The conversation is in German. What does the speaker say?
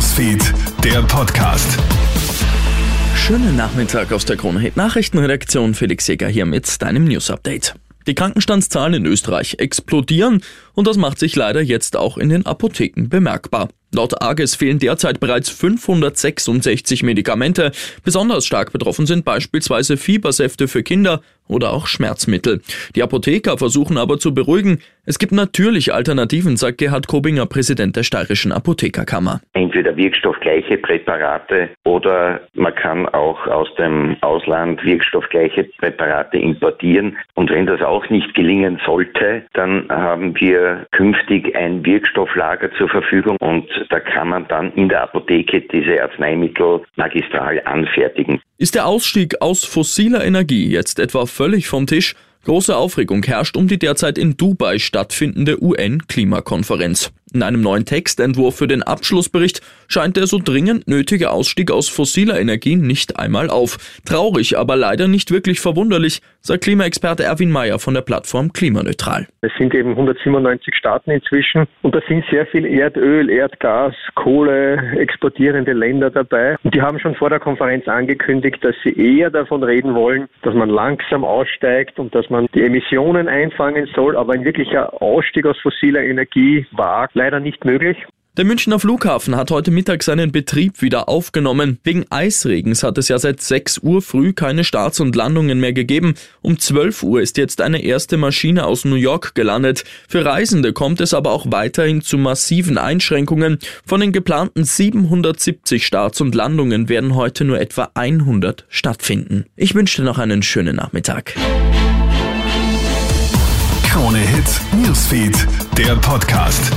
Newsfeed, der Podcast. Schönen Nachmittag aus der Krone Hit Nachrichtenredaktion. Felix Jäger hier mit deinem News Update. Die Krankenstandszahlen in Österreich explodieren und das macht sich leider jetzt auch in den Apotheken bemerkbar. Laut AGES fehlen derzeit bereits 566 Medikamente. Besonders stark betroffen sind beispielsweise Fiebersäfte für Kinder oder auch Schmerzmittel. Die Apotheker versuchen aber zu beruhigen. Es gibt natürlich Alternativen, sagt Gerhard Kobinger, Präsident der Steirischen Apothekerkammer. Entweder wirkstoffgleiche Präparate oder man kann auch aus dem Ausland wirkstoffgleiche Präparate importieren. Und wenn das auch nicht gelingen sollte, dann haben wir künftig ein Wirkstofflager zur Verfügung und da kann man dann in der Apotheke diese Arzneimittel magistral anfertigen. Ist der Ausstieg aus fossiler Energie jetzt etwa völlig vom Tisch? Große Aufregung herrscht um die derzeit in Dubai stattfindende UN-Klimakonferenz. In einem neuen Textentwurf für den Abschlussbericht scheint der so dringend nötige Ausstieg aus fossiler Energie nicht einmal auf. Traurig, aber leider nicht wirklich verwunderlich, sagt Klimaexperte Erwin Mayer von der Plattform Klimaneutral. Es sind eben 197 Staaten inzwischen und da sind sehr viel Erdöl, Erdgas, Kohle exportierende Länder dabei. Und die haben schon vor der Konferenz angekündigt, dass sie eher davon reden wollen, dass man langsam aussteigt und dass man die Emissionen einfangen soll, aber ein wirklicher Ausstieg aus fossiler Energie wagt leider nicht möglich. Der Münchner Flughafen hat heute Mittag seinen Betrieb wieder aufgenommen. Wegen Eisregens hat es ja seit 6 Uhr früh keine Starts und Landungen mehr gegeben. Um 12 Uhr ist jetzt eine erste Maschine aus New York gelandet. Für Reisende kommt es aber auch weiterhin zu massiven Einschränkungen. Von den geplanten 770 Starts und Landungen werden heute nur etwa 100 stattfinden. Ich wünsche dir noch einen schönen Nachmittag. Krone Hits, Newsfeed, der Podcast.